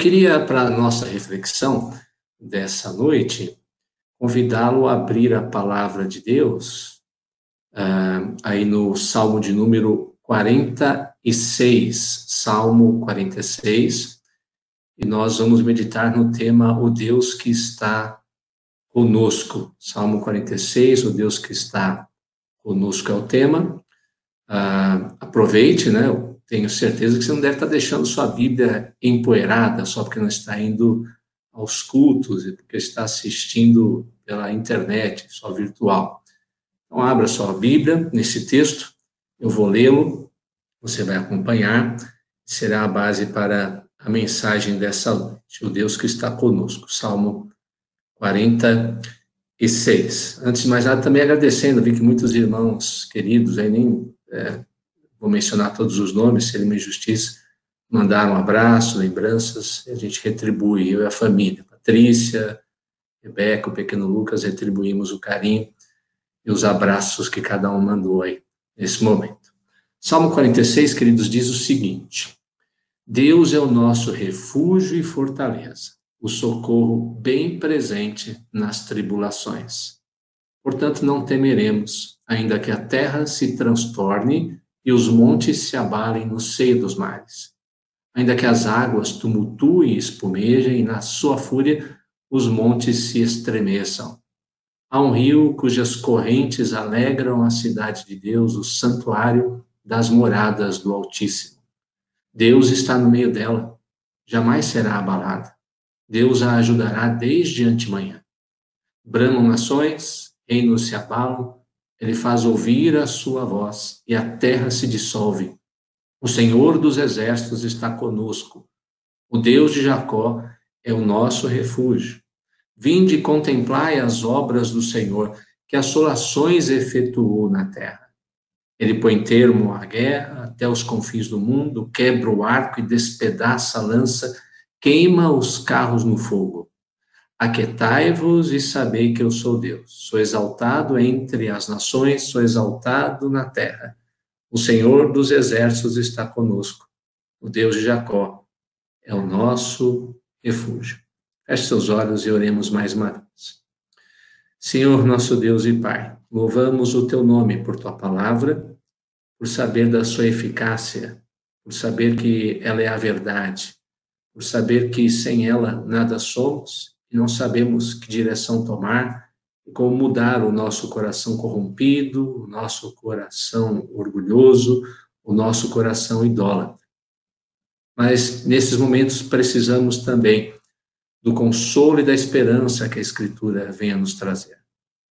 Queria, para a nossa reflexão dessa noite, convidá-lo a abrir a palavra de Deus, uh, aí no Salmo de número 46, Salmo 46, e nós vamos meditar no tema O Deus que está conosco. Salmo 46, O Deus que está conosco é o tema. Uh, aproveite, né? Tenho certeza que você não deve estar deixando sua Bíblia empoeirada só porque não está indo aos cultos e porque está assistindo pela internet, só virtual. Então, abra sua Bíblia nesse texto, eu vou lê-lo, você vai acompanhar, será a base para a mensagem dessa noite. O Deus que está conosco, Salmo 46. Antes de mais nada, também agradecendo, vi que muitos irmãos queridos aí nem é, vou mencionar todos os nomes, seria uma injustiça, mandaram um abraço, lembranças, e a gente retribui, eu e a família, Patrícia, Rebeca, o pequeno Lucas, retribuímos o carinho e os abraços que cada um mandou aí nesse momento. Salmo 46, queridos, diz o seguinte: Deus é o nosso refúgio e fortaleza, o socorro bem presente nas tribulações. Portanto, não temeremos, ainda que a terra se transtorne e os montes se abalem no seio dos mares. Ainda que as águas tumultuem e espumejem, e na sua fúria os montes se estremeçam. Há um rio cujas correntes alegram a cidade de Deus, o santuário das moradas do Altíssimo. Deus está no meio dela, jamais será abalada. Deus a ajudará desde antemanhã. Bramam nações, reinos se abalam, ele faz ouvir a sua voz e a terra se dissolve. O Senhor dos exércitos está conosco. O Deus de Jacó é o nosso refúgio. Vinde e contemplai as obras do Senhor, que assolações efetuou na terra. Ele põe termo à guerra até os confins do mundo, quebra o arco e despedaça a lança, queima os carros no fogo. Aquetai-vos e sabei que eu sou Deus. Sou exaltado entre as nações, sou exaltado na terra. O Senhor dos exércitos está conosco. O Deus de Jacó é o nosso refúgio. Feche seus olhos e oremos mais uma vez. Senhor, nosso Deus e Pai, louvamos o teu nome por tua palavra, por saber da sua eficácia, por saber que ela é a verdade, por saber que sem ela nada somos e não sabemos que direção tomar e como mudar o nosso coração corrompido, o nosso coração orgulhoso, o nosso coração idólatra. Mas nesses momentos precisamos também do consolo e da esperança que a Escritura venha nos trazer.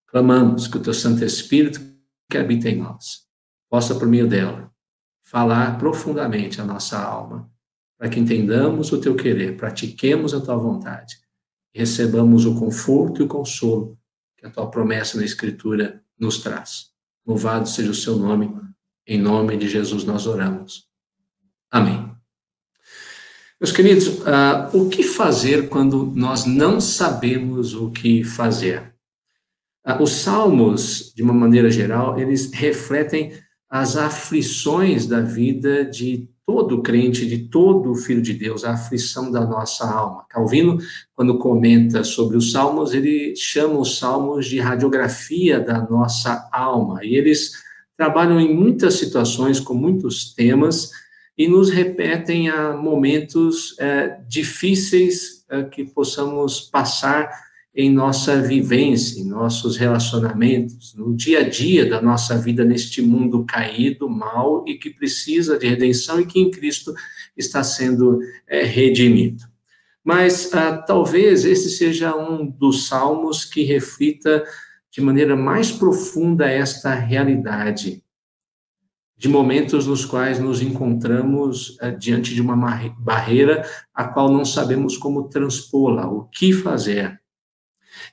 Clamamos que o teu Santo Espírito que habita em nós possa, por meio dela, falar profundamente a nossa alma, para que entendamos o teu querer, pratiquemos a tua vontade recebamos o conforto e o consolo que a tua promessa na Escritura nos traz. Louvado seja o seu nome, em nome de Jesus nós oramos. Amém. Meus queridos, uh, o que fazer quando nós não sabemos o que fazer? Uh, os salmos, de uma maneira geral, eles refletem as aflições da vida de todo crente, de todo filho de Deus, a aflição da nossa alma. Calvino, quando comenta sobre os salmos, ele chama os salmos de radiografia da nossa alma, e eles trabalham em muitas situações, com muitos temas, e nos repetem a momentos é, difíceis é, que possamos passar em nossa vivência, em nossos relacionamentos, no dia a dia da nossa vida neste mundo caído, mal e que precisa de redenção e que em Cristo está sendo é, redimido. Mas ah, talvez esse seja um dos salmos que reflita de maneira mais profunda esta realidade, de momentos nos quais nos encontramos ah, diante de uma barreira a qual não sabemos como transpô-la, o que fazer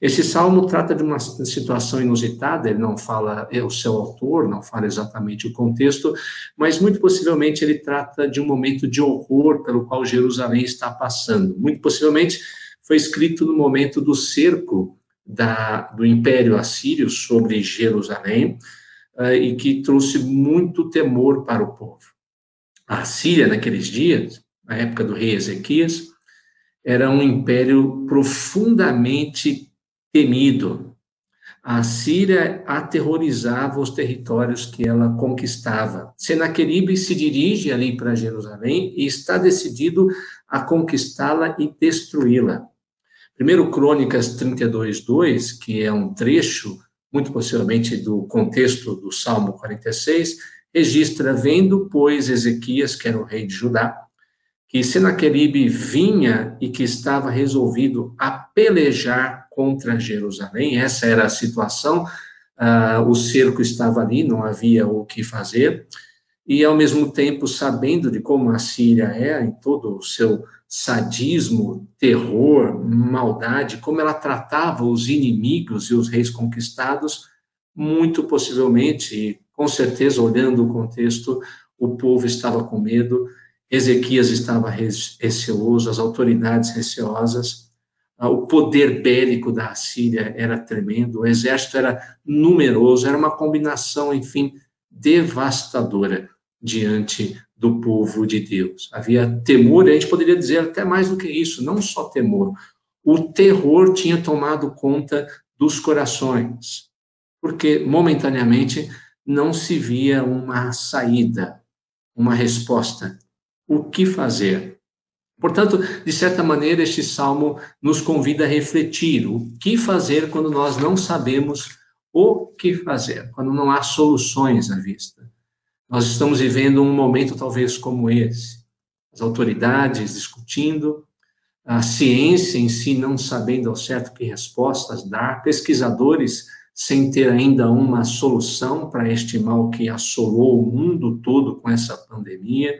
esse salmo trata de uma situação inusitada, ele não fala, é o seu autor, não fala exatamente o contexto, mas muito possivelmente ele trata de um momento de horror pelo qual Jerusalém está passando. Muito possivelmente foi escrito no momento do cerco da, do Império Assírio sobre Jerusalém, uh, e que trouxe muito temor para o povo. A Síria, naqueles dias, na época do rei Ezequias, era um império profundamente temido. A Síria aterrorizava os territórios que ela conquistava. Senaqueribe se dirige ali para Jerusalém e está decidido a conquistá-la e destruí-la. Primeiro Crônicas 32, 2, que é um trecho, muito possivelmente do contexto do Salmo 46, registra, vendo, pois, Ezequias, que era o rei de Judá, que Senaqueribe vinha e que estava resolvido a pelejar contra Jerusalém, essa era a situação, uh, o cerco estava ali, não havia o que fazer, e ao mesmo tempo sabendo de como a Síria é, em todo o seu sadismo, terror, maldade, como ela tratava os inimigos e os reis conquistados, muito possivelmente, com certeza, olhando o contexto, o povo estava com medo, Ezequias estava receoso, as autoridades receosas, ah, o poder bélico da Síria era tremendo, o exército era numeroso, era uma combinação, enfim, devastadora diante do povo de Deus. Havia temor, e a gente poderia dizer até mais do que isso, não só temor. O terror tinha tomado conta dos corações, porque momentaneamente não se via uma saída, uma resposta o que fazer. Portanto, de certa maneira, este salmo nos convida a refletir o que fazer quando nós não sabemos o que fazer, quando não há soluções à vista. Nós estamos vivendo um momento talvez como esse. As autoridades discutindo, a ciência em si não sabendo ao certo que respostas dar, pesquisadores sem ter ainda uma solução para este mal que assolou o mundo todo com essa pandemia,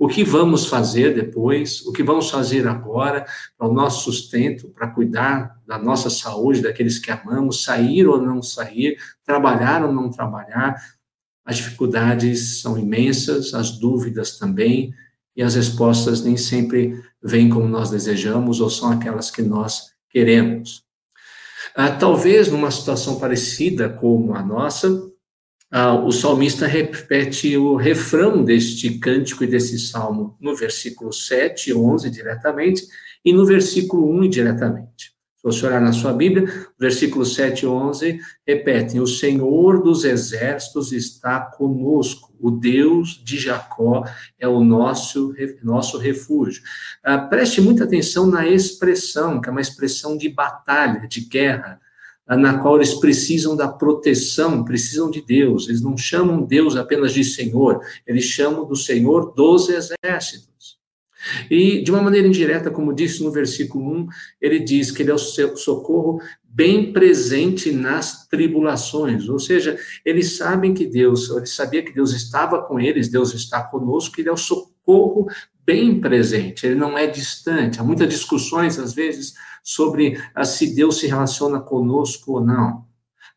o que vamos fazer depois, o que vamos fazer agora para o nosso sustento, para cuidar da nossa saúde, daqueles que amamos, sair ou não sair, trabalhar ou não trabalhar. As dificuldades são imensas, as dúvidas também, e as respostas nem sempre vêm como nós desejamos ou são aquelas que nós queremos. Ah, talvez numa situação parecida como a nossa, ah, o salmista repete o refrão deste cântico e desse salmo no versículo 7 e 11 diretamente e no versículo 1 indiretamente. Se você olhar na sua Bíblia, versículo 7 e 11 repetem: O Senhor dos exércitos está conosco, o Deus de Jacó é o nosso, nosso refúgio. Ah, preste muita atenção na expressão, que é uma expressão de batalha, de guerra na qual eles precisam da proteção, precisam de Deus. Eles não chamam Deus apenas de Senhor, eles chamam do Senhor dos exércitos. E, de uma maneira indireta, como disse no versículo 1, ele diz que ele é o socorro bem presente nas tribulações, ou seja, eles sabem que Deus, ele sabia que Deus estava com eles, Deus está conosco, ele é o socorro bem presente, ele não é distante. Há muitas discussões, às vezes, sobre se Deus se relaciona conosco ou não.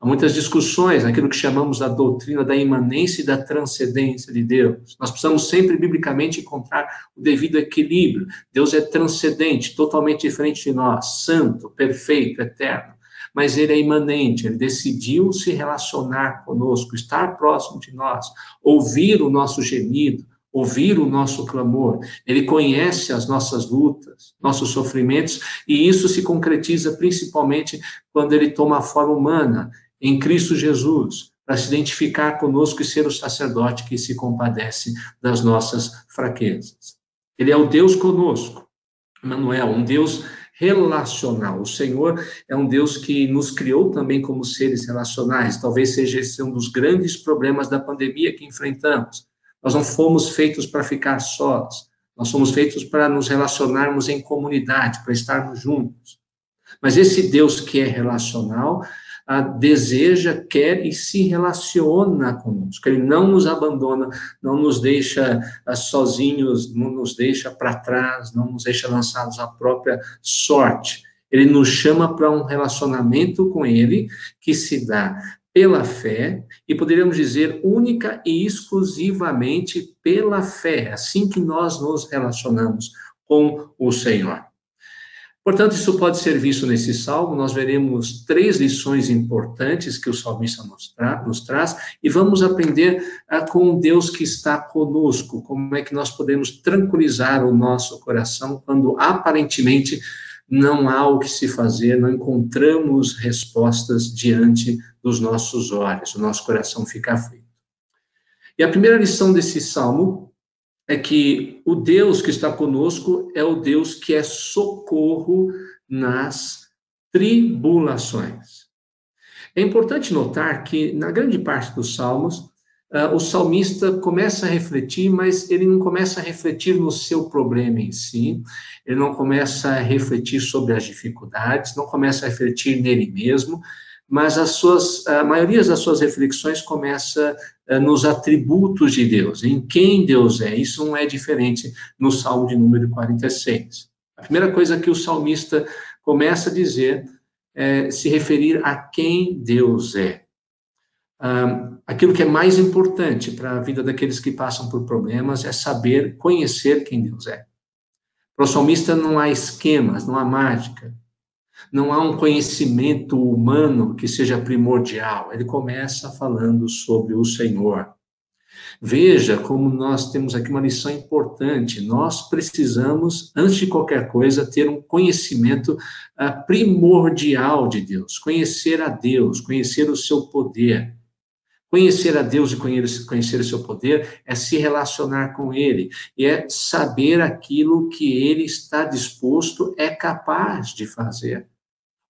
Há muitas discussões naquilo que chamamos da doutrina da imanência e da transcendência de Deus. Nós precisamos sempre, biblicamente, encontrar o devido equilíbrio. Deus é transcendente, totalmente diferente de nós, santo, perfeito, eterno. Mas ele é imanente, ele decidiu se relacionar conosco, estar próximo de nós, ouvir o nosso gemido, ouvir o nosso clamor, ele conhece as nossas lutas, nossos sofrimentos, e isso se concretiza principalmente quando ele toma a forma humana, em Cristo Jesus, para se identificar conosco e ser o sacerdote que se compadece das nossas fraquezas. Ele é o Deus conosco, Manuel, um Deus relacional. O Senhor é um Deus que nos criou também como seres relacionais. Talvez seja esse um dos grandes problemas da pandemia que enfrentamos nós não fomos feitos para ficar sós. Nós somos feitos para nos relacionarmos em comunidade, para estarmos juntos. Mas esse Deus que é relacional, ah, deseja, quer e se relaciona conosco. Ele não nos abandona, não nos deixa ah, sozinhos, não nos deixa para trás, não nos deixa lançados à própria sorte. Ele nos chama para um relacionamento com Ele que se dá pela fé, e poderíamos dizer única e exclusivamente pela fé, assim que nós nos relacionamos com o Senhor. Portanto, isso pode ser visto nesse salmo. Nós veremos três lições importantes que o salmista nos, tra nos traz e vamos aprender uh, com Deus que está conosco. Como é que nós podemos tranquilizar o nosso coração quando aparentemente não há o que se fazer, não encontramos respostas diante dos nossos olhos, o nosso coração fica aflito. E a primeira lição desse salmo é que o Deus que está conosco é o Deus que é socorro nas tribulações. É importante notar que, na grande parte dos salmos, o salmista começa a refletir, mas ele não começa a refletir no seu problema em si, ele não começa a refletir sobre as dificuldades, não começa a refletir nele mesmo, mas as suas, a maioria das suas reflexões começa uh, nos atributos de Deus, em quem Deus é. Isso não é diferente no Salmo de número 46. A primeira coisa que o salmista começa a dizer é se referir a quem Deus é aquilo que é mais importante para a vida daqueles que passam por problemas é saber conhecer quem Deus é. Para o salmista não há esquemas, não há mágica, não há um conhecimento humano que seja primordial. Ele começa falando sobre o Senhor. Veja como nós temos aqui uma lição importante. Nós precisamos, antes de qualquer coisa, ter um conhecimento uh, primordial de Deus, conhecer a Deus, conhecer o seu poder. Conhecer a Deus e conhecer o seu poder é se relacionar com Ele, e é saber aquilo que Ele está disposto, é capaz de fazer.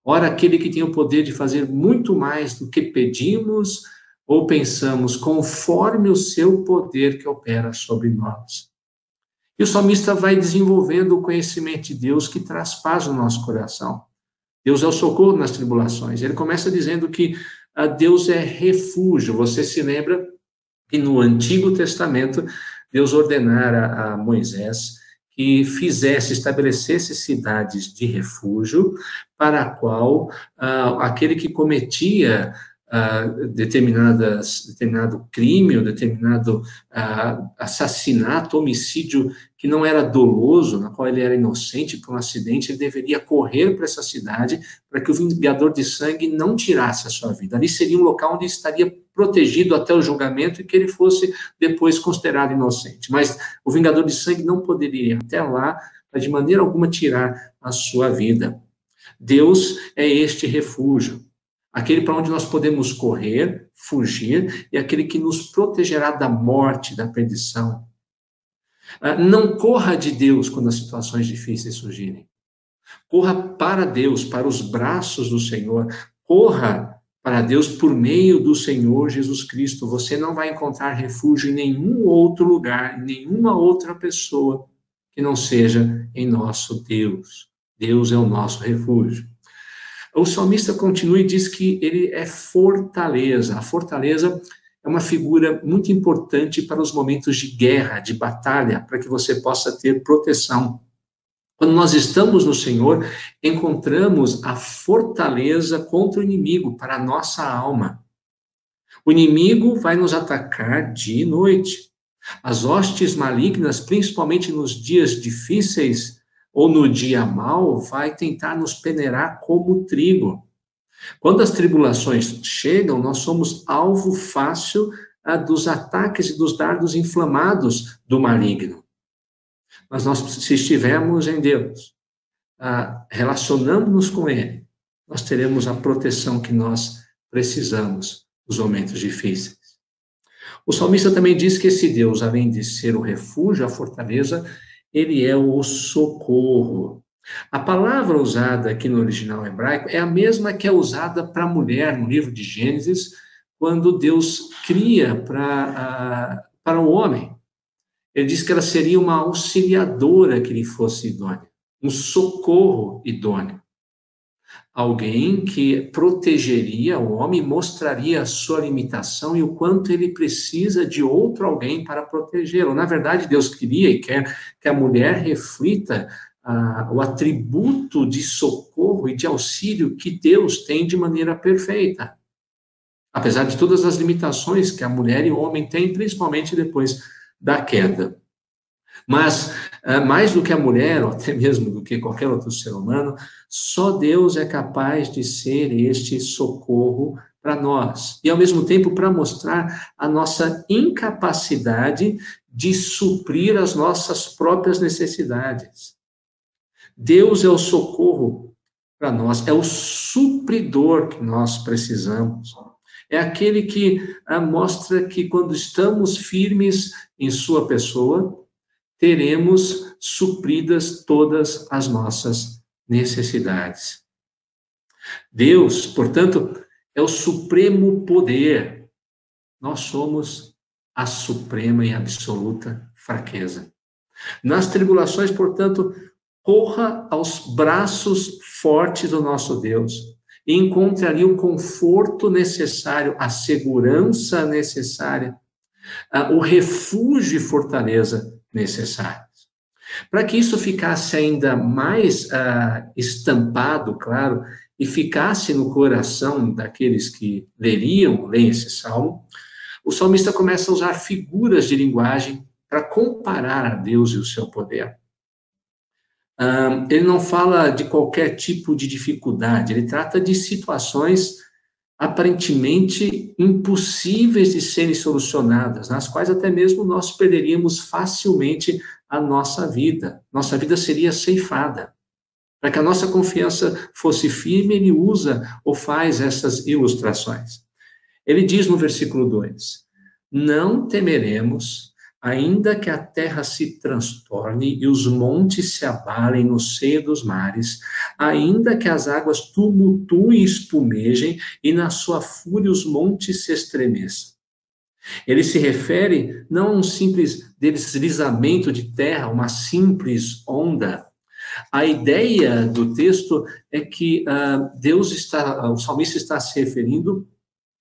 Ora, aquele que tem o poder de fazer muito mais do que pedimos ou pensamos, conforme o seu poder que opera sobre nós. E o salmista vai desenvolvendo o conhecimento de Deus que traz paz no nosso coração. Deus é o socorro nas tribulações. Ele começa dizendo que Deus é refúgio. Você se lembra que no Antigo Testamento, Deus ordenara a Moisés que fizesse, estabelecesse cidades de refúgio, para a qual uh, aquele que cometia determinadas, determinado crime ou determinado uh, assassinato, homicídio que não era doloso, na qual ele era inocente por um acidente, ele deveria correr para essa cidade para que o vingador de sangue não tirasse a sua vida. Ali seria um local onde estaria protegido até o julgamento e que ele fosse depois considerado inocente. Mas o vingador de sangue não poderia ir até lá para de maneira alguma tirar a sua vida. Deus é este refúgio aquele para onde nós podemos correr, fugir, e aquele que nos protegerá da morte, da perdição. Ah, não corra de Deus quando as situações difíceis surgirem. Corra para Deus, para os braços do Senhor. Corra para Deus por meio do Senhor Jesus Cristo. Você não vai encontrar refúgio em nenhum outro lugar, em nenhuma outra pessoa que não seja em nosso Deus. Deus é o nosso refúgio. O salmista continua e diz que ele é fortaleza. A fortaleza é uma figura muito importante para os momentos de guerra, de batalha, para que você possa ter proteção. Quando nós estamos no Senhor, encontramos a fortaleza contra o inimigo, para a nossa alma. O inimigo vai nos atacar dia e noite. As hostes malignas, principalmente nos dias difíceis, ou no dia mal, vai tentar nos peneirar como trigo. Quando as tribulações chegam, nós somos alvo fácil ah, dos ataques e dos dardos inflamados do maligno. Mas nós, se estivermos em Deus, ah, relacionando-nos com Ele, nós teremos a proteção que nós precisamos nos momentos difíceis. O salmista também diz que esse Deus, além de ser o refúgio, a fortaleza, ele é o socorro. A palavra usada aqui no original hebraico é a mesma que é usada para a mulher no livro de Gênesis, quando Deus cria para, para o homem. Ele diz que ela seria uma auxiliadora que lhe fosse idônea, um socorro idôneo alguém que protegeria o homem, mostraria a sua limitação e o quanto ele precisa de outro alguém para protegê-lo. Na verdade, Deus queria e quer que a mulher reflita ah, o atributo de socorro e de auxílio que Deus tem de maneira perfeita. Apesar de todas as limitações que a mulher e o homem têm, principalmente depois da queda. Mas, ah, mais do que a mulher, ou até mesmo do que qualquer outro ser humano, só Deus é capaz de ser este socorro para nós. E, ao mesmo tempo, para mostrar a nossa incapacidade de suprir as nossas próprias necessidades. Deus é o socorro para nós, é o supridor que nós precisamos. É aquele que ah, mostra que quando estamos firmes em Sua pessoa, teremos supridas todas as nossas necessidades. Deus, portanto, é o supremo poder. Nós somos a suprema e absoluta fraqueza. Nas tribulações, portanto, corra aos braços fortes do nosso Deus e encontre ali o conforto necessário, a segurança necessária, o refúgio e fortaleza necessários. Para que isso ficasse ainda mais uh, estampado, claro, e ficasse no coração daqueles que leriam, leem esse salmo, o salmista começa a usar figuras de linguagem para comparar a Deus e o seu poder. Uh, ele não fala de qualquer tipo de dificuldade, ele trata de situações aparentemente impossíveis de serem solucionadas, nas quais até mesmo nós perderíamos facilmente a nossa vida. Nossa vida seria ceifada. Para que a nossa confiança fosse firme, ele usa ou faz essas ilustrações. Ele diz no versículo 2: Não temeremos ainda que a terra se transtorne e os montes se abalem no seio dos mares, ainda que as águas tumultuem e espumejem e na sua fúria os montes se estremeçam. Ele se refere não a um simples deslizamento de terra, uma simples onda. A ideia do texto é que uh, Deus está, o salmista está se referindo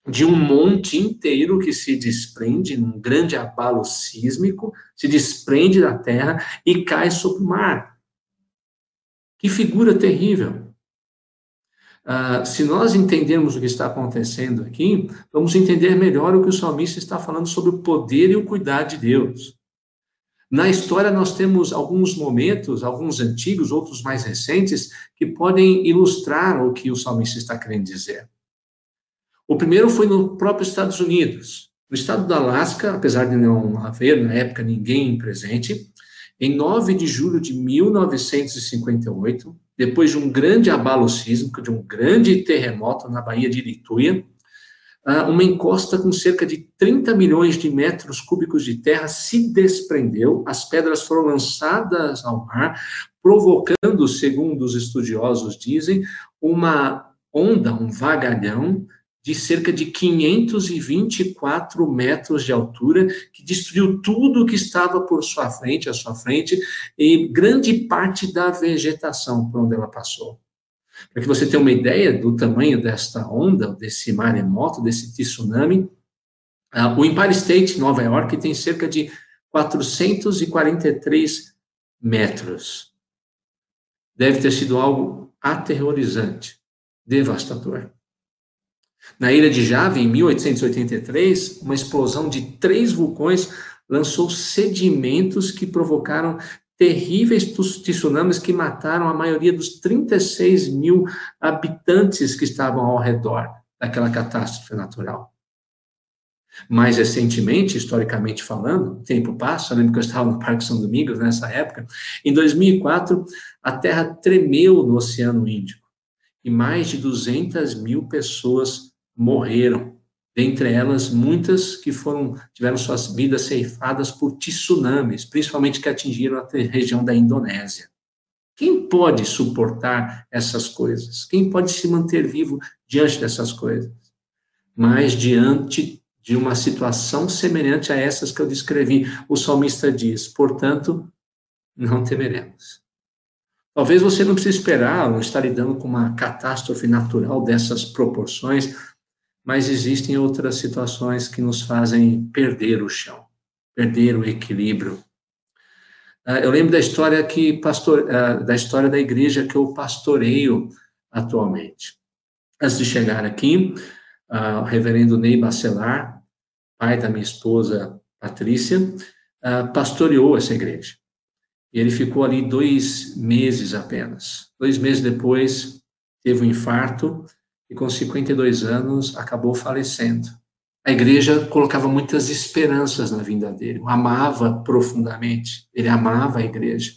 de um monte inteiro que se desprende num grande abalo sísmico, se desprende da terra e cai sobre o mar. Que figura terrível. Uh, se nós entendermos o que está acontecendo aqui, vamos entender melhor o que o salmista está falando sobre o poder e o cuidado de Deus. Na história, nós temos alguns momentos, alguns antigos, outros mais recentes, que podem ilustrar o que o salmista está querendo dizer. O primeiro foi no próprio Estados Unidos. No estado do Alasca, apesar de não haver na época ninguém presente, em 9 de julho de 1958, depois de um grande abalo sísmico, de um grande terremoto na Baía de Lituia, ah, uma encosta com cerca de 30 milhões de metros cúbicos de terra se desprendeu, as pedras foram lançadas ao mar, provocando, segundo os estudiosos dizem, uma onda, um vagalhão de cerca de 524 metros de altura, que destruiu tudo que estava por sua frente, à sua frente, e grande parte da vegetação por onde ela passou. Para que você tenha uma ideia do tamanho desta onda, desse maremoto, desse tsunami, uh, o Empire State, Nova York, tem cerca de 443 metros. Deve ter sido algo aterrorizante, devastador. Na ilha de Java, em 1883, uma explosão de três vulcões lançou sedimentos que provocaram terríveis tsunamis que mataram a maioria dos 36 mil habitantes que estavam ao redor daquela catástrofe natural. Mais recentemente, historicamente falando, o tempo passa, eu lembro que eu estava no Parque São Domingos nessa época, em 2004, a Terra tremeu no Oceano Índico e mais de 200 mil pessoas morreram. Dentre elas, muitas que foram tiveram suas vidas ceifadas por tsunamis, principalmente que atingiram a região da Indonésia. Quem pode suportar essas coisas? Quem pode se manter vivo diante dessas coisas? Mas diante de uma situação semelhante a essas que eu descrevi, o salmista diz: portanto, não temeremos. Talvez você não precise esperar ou estar lidando com uma catástrofe natural dessas proporções mas existem outras situações que nos fazem perder o chão, perder o equilíbrio. Ah, eu lembro da história que pastor, ah, da história da igreja que eu pastoreio atualmente. Antes de chegar aqui, ah, o reverendo Ney Bacelar, pai da minha esposa Patrícia, pastoreou essa igreja. E ele ficou ali dois meses apenas. Dois meses depois, teve um infarto e, com 52 anos, acabou falecendo. A igreja colocava muitas esperanças na vinda dele, amava profundamente, ele amava a igreja.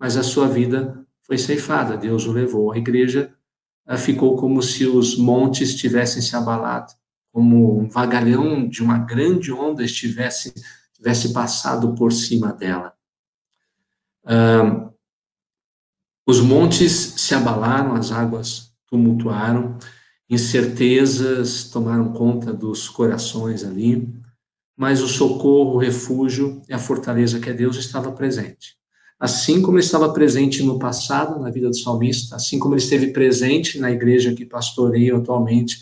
Mas a sua vida foi ceifada, Deus o levou. A igreja ah, ficou como se os montes tivessem se abalado, como um vagalhão de uma grande onda estivesse tivesse passado por cima dela. Ah, os montes se abalaram, as águas tumultuaram, incertezas tomaram conta dos corações ali, mas o socorro, o refúgio e a fortaleza que é Deus estava presente. Assim como ele estava presente no passado, na vida do salmista, assim como ele esteve presente na igreja que pastoreio atualmente,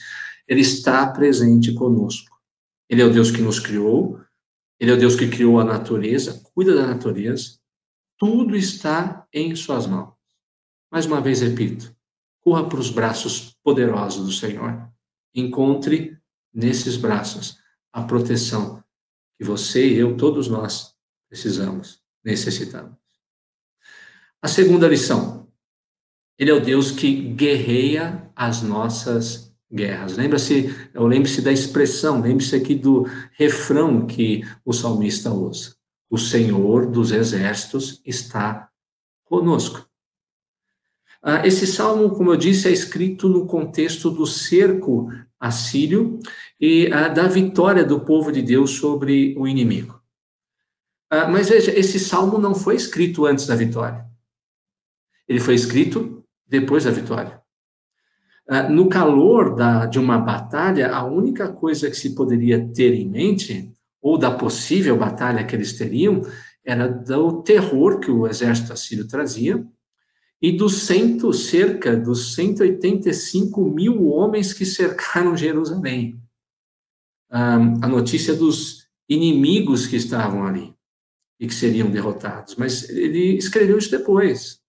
ele está presente conosco. Ele é o Deus que nos criou, ele é o Deus que criou a natureza, cuida da natureza, tudo está em suas mãos. Mais uma vez repito, corra para os braços poderosos do Senhor. Encontre nesses braços a proteção que você e eu, todos nós, precisamos, necessitamos. A segunda lição. Ele é o Deus que guerreia as nossas guerras. Lembra-se, ou lembre-se da expressão, lembre-se aqui do refrão que o salmista usa. O Senhor dos exércitos está conosco. Ah, esse salmo, como eu disse, é escrito no contexto do cerco assírio e ah, da vitória do povo de Deus sobre o inimigo. Ah, mas veja, esse salmo não foi escrito antes da vitória. Ele foi escrito depois da vitória. No calor da, de uma batalha, a única coisa que se poderia ter em mente, ou da possível batalha que eles teriam, era do terror que o exército assírio trazia, e dos cento, cerca dos 185 mil homens que cercaram Jerusalém. a notícia dos inimigos que estavam ali e que seriam derrotados. Mas ele escreveu isso depois,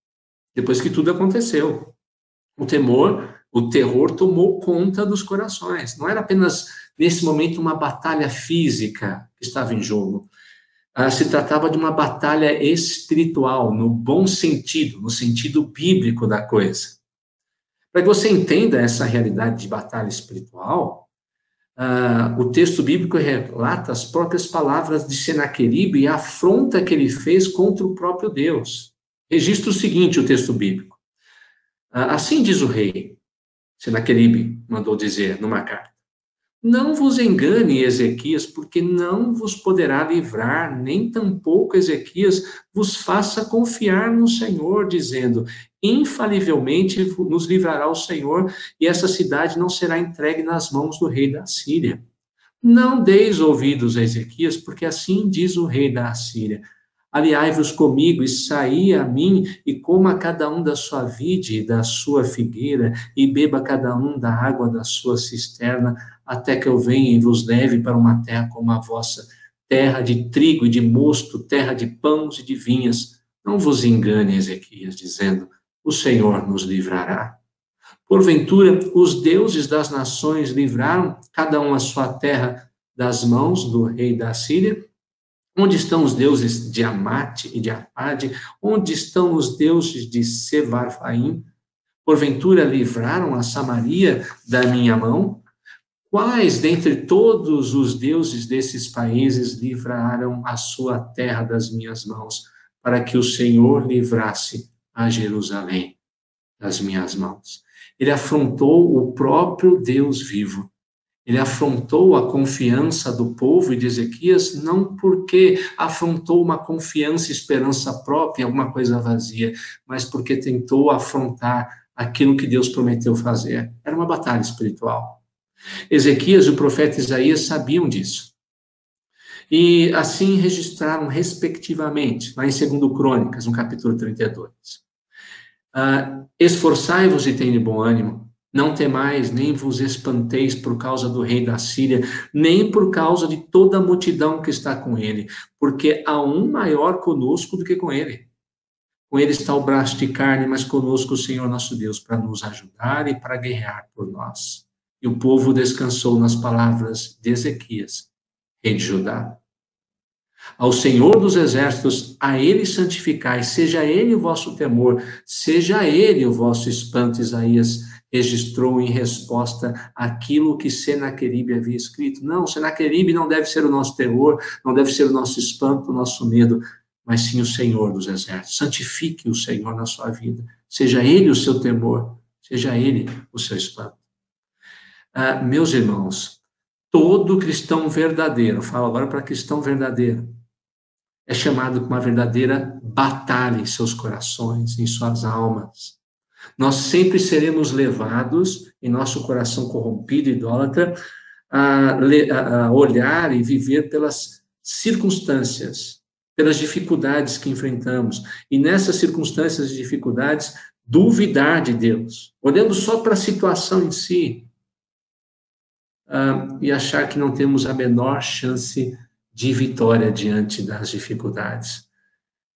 depois que tudo aconteceu. O temor, o terror tomou conta dos corações. Não era apenas nesse momento uma batalha física que estava em jogo, ah, se tratava de uma batalha espiritual, no bom sentido, no sentido bíblico da coisa. Para que você entenda essa realidade de batalha espiritual, ah, o texto bíblico relata as próprias palavras de Senaqueribe e a afronta que ele fez contra o próprio Deus. Registra o seguinte, o texto bíblico. Ah, assim diz o rei, Senaqueribe mandou dizer numa carta. Não vos engane, Ezequias, porque não vos poderá livrar, nem tampouco Ezequias vos faça confiar no Senhor, dizendo: infalivelmente nos livrará o Senhor, e essa cidade não será entregue nas mãos do rei da Síria. Não deis ouvidos a Ezequias, porque assim diz o rei da Assíria: Aliai-vos comigo e saí a mim, e coma cada um da sua vide e da sua figueira, e beba cada um da água da sua cisterna, até que eu venha e vos leve para uma terra como a vossa, terra de trigo e de mosto, terra de pães e de vinhas. Não vos engane, Ezequias, dizendo: O Senhor nos livrará. Porventura, os deuses das nações livraram cada um a sua terra das mãos do rei da Síria? Onde estão os deuses de Amate e de Arpade? Onde estão os deuses de Sevarfaim? Porventura livraram a Samaria da minha mão? Quais dentre todos os deuses desses países livraram a sua terra das minhas mãos, para que o Senhor livrasse a Jerusalém das minhas mãos? Ele afrontou o próprio Deus vivo ele afrontou a confiança do povo e de Ezequias não porque afrontou uma confiança esperança própria, alguma coisa vazia, mas porque tentou afrontar aquilo que Deus prometeu fazer. Era uma batalha espiritual. Ezequias e o profeta Isaías sabiam disso. E assim registraram respectivamente, lá em 2 Crônicas, no capítulo 32. Uh, ah, Esforçai-vos e tenham bom ânimo, não temais, nem vos espanteis por causa do rei da Síria, nem por causa de toda a multidão que está com ele, porque há um maior conosco do que com ele. Com ele está o braço de carne, mas conosco o Senhor nosso Deus, para nos ajudar e para guerrear por nós. E o povo descansou nas palavras de Ezequias, rei de Judá. Ao Senhor dos exércitos, a ele santificai, seja ele o vosso temor, seja ele o vosso espanto. Isaías registrou em resposta aquilo que Senaqueribe havia escrito. Não, Senaqueribe não deve ser o nosso terror, não deve ser o nosso espanto, o nosso medo, mas sim o Senhor dos exércitos. Santifique o Senhor na sua vida, seja ele o seu temor, seja ele o seu espanto. Ah, meus irmãos, todo cristão verdadeiro, falo agora para cristão verdadeiro, é chamado com uma verdadeira batalha em seus corações, em suas almas. Nós sempre seremos levados, em nosso coração corrompido, idólatra, a, a olhar e viver pelas circunstâncias, pelas dificuldades que enfrentamos. E nessas circunstâncias e dificuldades, duvidar de Deus, olhando só para a situação em si, uh, e achar que não temos a menor chance de vitória diante das dificuldades.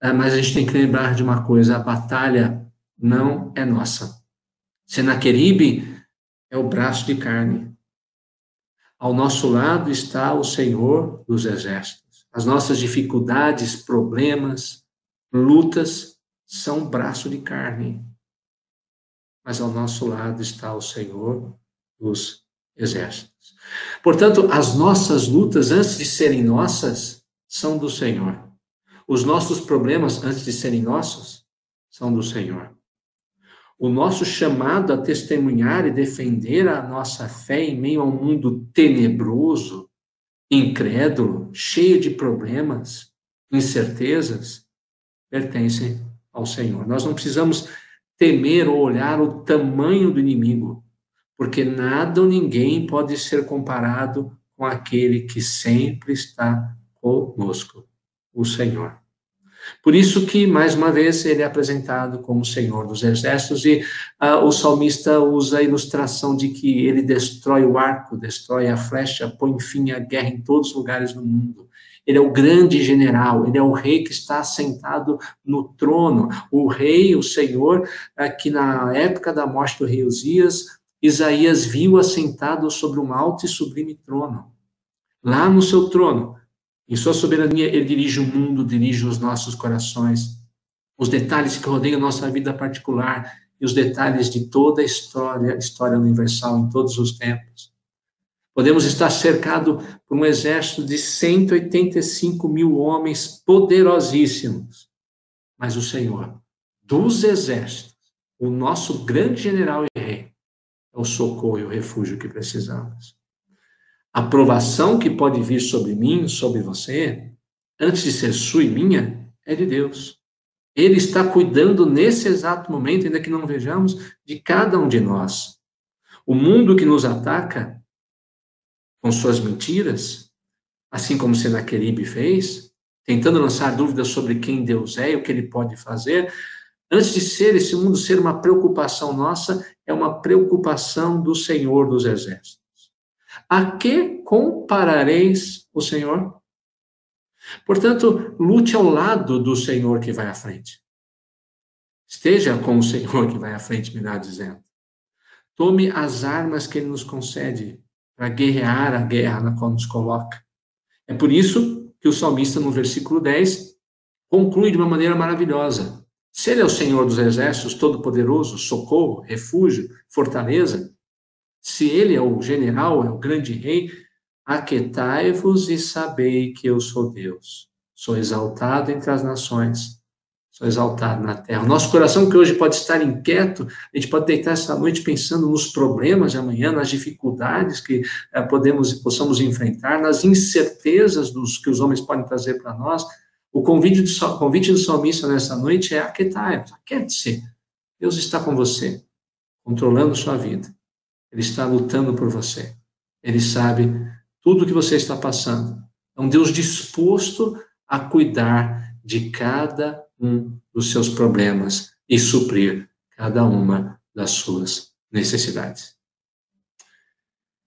Uh, mas a gente tem que lembrar de uma coisa: a batalha não é nossa. Senaqueribe é o braço de carne. Ao nosso lado está o Senhor dos exércitos. As nossas dificuldades, problemas, lutas são braço de carne. Mas ao nosso lado está o Senhor dos exércitos. Portanto, as nossas lutas, antes de serem nossas, são do Senhor. Os nossos problemas, antes de serem nossos, são do Senhor. O nosso chamado a testemunhar e defender a nossa fé em meio a um mundo tenebroso, incrédulo, cheio de problemas, incertezas, pertence ao Senhor. Nós não precisamos temer ou olhar o tamanho do inimigo porque nada ou ninguém pode ser comparado com aquele que sempre está conosco, o Senhor. Por isso que, mais uma vez, ele é apresentado como Senhor dos Exércitos, e uh, o salmista usa a ilustração de que ele destrói o arco, destrói a flecha, põe fim à guerra em todos os lugares do mundo. Ele é o grande general, ele é o rei que está sentado no trono. O rei, o Senhor, uh, que na época da morte do rei Uzias, Isaías viu assentado sobre um alto e sublime trono. Lá no seu trono, em sua soberania, ele dirige o mundo, dirige os nossos corações, os detalhes que rodeiam nossa vida particular e os detalhes de toda a história, história universal em todos os tempos. Podemos estar cercados por um exército de 185 mil homens poderosíssimos, mas o Senhor, dos exércitos, o nosso grande general e rei, é o socorro e o refúgio que precisamos. A provação que pode vir sobre mim, sobre você, antes de ser sua e minha, é de Deus. Ele está cuidando nesse exato momento, ainda que não vejamos, de cada um de nós. O mundo que nos ataca com suas mentiras, assim como Senaqueribe fez, tentando lançar dúvidas sobre quem Deus é e o que ele pode fazer, Antes de ser esse mundo ser uma preocupação nossa, é uma preocupação do Senhor dos Exércitos. A que comparareis o Senhor? Portanto, lute ao lado do Senhor que vai à frente. Esteja com o Senhor que vai à frente, me dá dizendo. Tome as armas que Ele nos concede para guerrear a guerra na qual nos coloca. É por isso que o salmista, no versículo 10, conclui de uma maneira maravilhosa. Se ele é o Senhor dos exércitos, todo-poderoso, socorro, refúgio, fortaleza, se ele é o general, é o grande rei, aquetai-vos e sabei que eu sou Deus. Sou exaltado entre as nações, sou exaltado na terra. Nosso coração, que hoje pode estar inquieto, a gente pode deitar essa noite pensando nos problemas de amanhã, nas dificuldades que eh, podemos possamos enfrentar, nas incertezas dos que os homens podem trazer para nós o convite do, convite do salmista nessa noite é aquietar, aquiete-se. Deus está com você, controlando sua vida. Ele está lutando por você. Ele sabe tudo o que você está passando. É um Deus disposto a cuidar de cada um dos seus problemas e suprir cada uma das suas necessidades.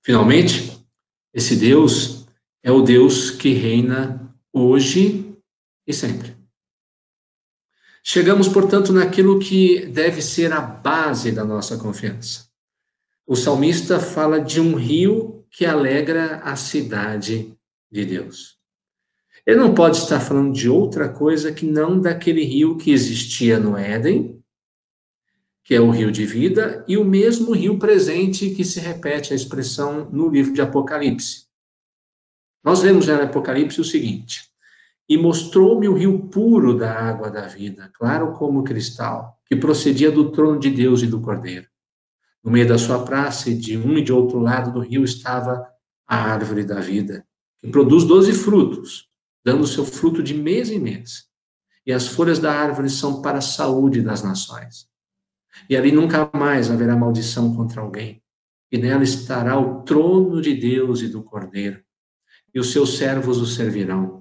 Finalmente, esse Deus é o Deus que reina hoje e sempre. Chegamos, portanto, naquilo que deve ser a base da nossa confiança. O salmista fala de um rio que alegra a cidade de Deus. Ele não pode estar falando de outra coisa que não daquele rio que existia no Éden, que é o rio de vida, e o mesmo rio presente que se repete a expressão no livro de Apocalipse. Nós vemos no Apocalipse o seguinte: E mostrou-me o rio puro da água da vida, claro como cristal, que procedia do trono de Deus e do Cordeiro. No meio da sua praça, e de um e de outro lado do rio, estava a árvore da vida, que produz doze frutos, dando seu fruto de mês em mês. E as folhas da árvore são para a saúde das nações. E ali nunca mais haverá maldição contra alguém. E nela estará o trono de Deus e do Cordeiro. E os seus servos o servirão.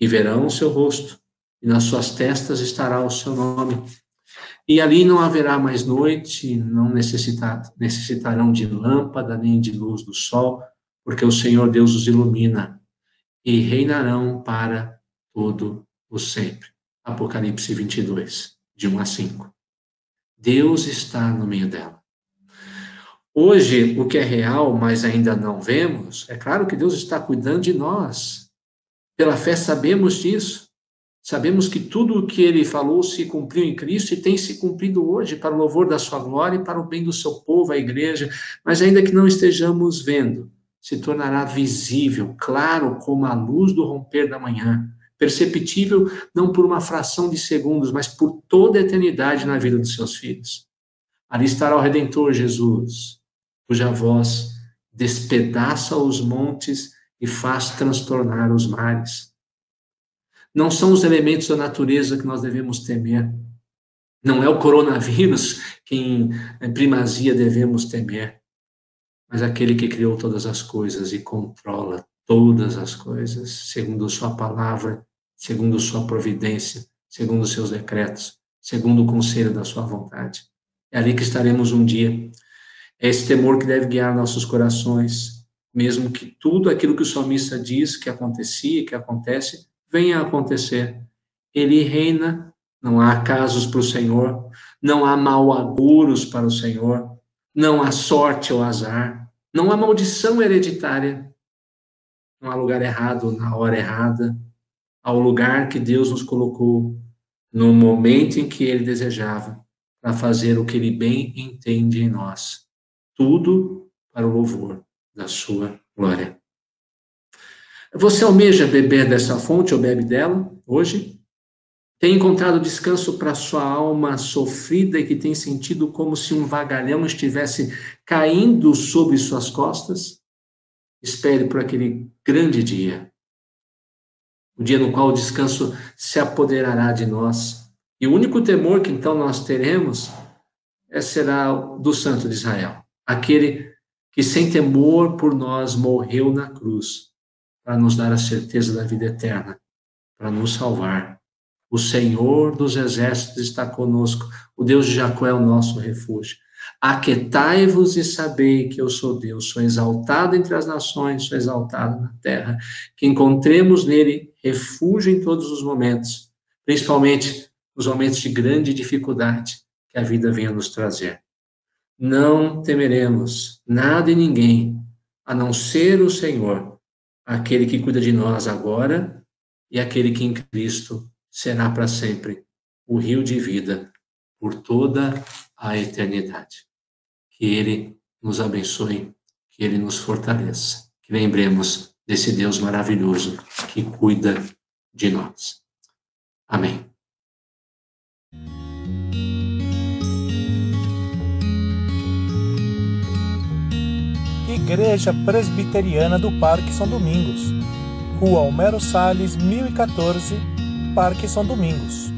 E verão o seu rosto, e nas suas testas estará o seu nome. E ali não haverá mais noite, não necessitar, necessitarão de lâmpada nem de luz do sol, porque o Senhor Deus os ilumina e reinarão para todo o sempre. Apocalipse 22, de 1 a 5. Deus está no meio dela. Hoje, o que é real, mas ainda não vemos, é claro que Deus está cuidando de nós. Pela fé sabemos disso. Sabemos que tudo o que ele falou se cumpriu em Cristo e tem se cumprido hoje para o louvor da sua glória e para o bem do seu povo, a igreja, mas ainda que não estejamos vendo, se tornará visível, claro como a luz do romper da manhã, perceptível não por uma fração de segundos, mas por toda a eternidade na vida dos seus filhos. Ali estará o Redentor Jesus, cuja voz despedaça os montes e faz transtornar os mares. Não são os elementos da natureza que nós devemos temer. Não é o coronavírus que em primazia devemos temer mas aquele que criou todas as coisas e controla todas as coisas, segundo Sua palavra, segundo Sua providência, segundo seus decretos, segundo o conselho da Sua vontade. É ali que estaremos um dia. É esse temor que deve guiar nossos corações, mesmo que tudo aquilo que o salmista diz que acontecia, que acontece, venha a acontecer. Ele reina, não há casos para o Senhor, não há mal aguros para o Senhor, não há sorte ou azar, não há maldição hereditária, não há lugar errado na hora errada, ao lugar que Deus nos colocou no momento em que Ele desejava, para fazer o que Ele bem entende em nós. Tudo para o louvor da Sua glória. Você almeja beber dessa fonte ou bebe dela hoje? Tem encontrado descanso para sua alma sofrida e que tem sentido como se um vagalhão estivesse caindo sobre suas costas? Espere por aquele grande dia, o dia no qual o descanso se apoderará de nós. E o único temor que então nós teremos é, será do Santo de Israel, aquele que sem temor por nós morreu na cruz para nos dar a certeza da vida eterna, para nos salvar o Senhor dos exércitos está conosco. O Deus de Jacó é o nosso refúgio. Aquetai-vos e sabei que eu sou Deus, sou exaltado entre as nações, sou exaltado na terra. Que encontremos nele refúgio em todos os momentos, principalmente nos momentos de grande dificuldade que a vida venha nos trazer. Não temeremos nada e ninguém, a não ser o Senhor, aquele que cuida de nós agora e aquele que em Cristo será para sempre o rio de vida por toda a eternidade. Que Ele nos abençoe, que Ele nos fortaleça, que lembremos desse Deus maravilhoso que cuida de nós. Amém. Igreja Presbiteriana do Parque São Domingos, Rua Homero Salles, 1014, Parque São Domingos.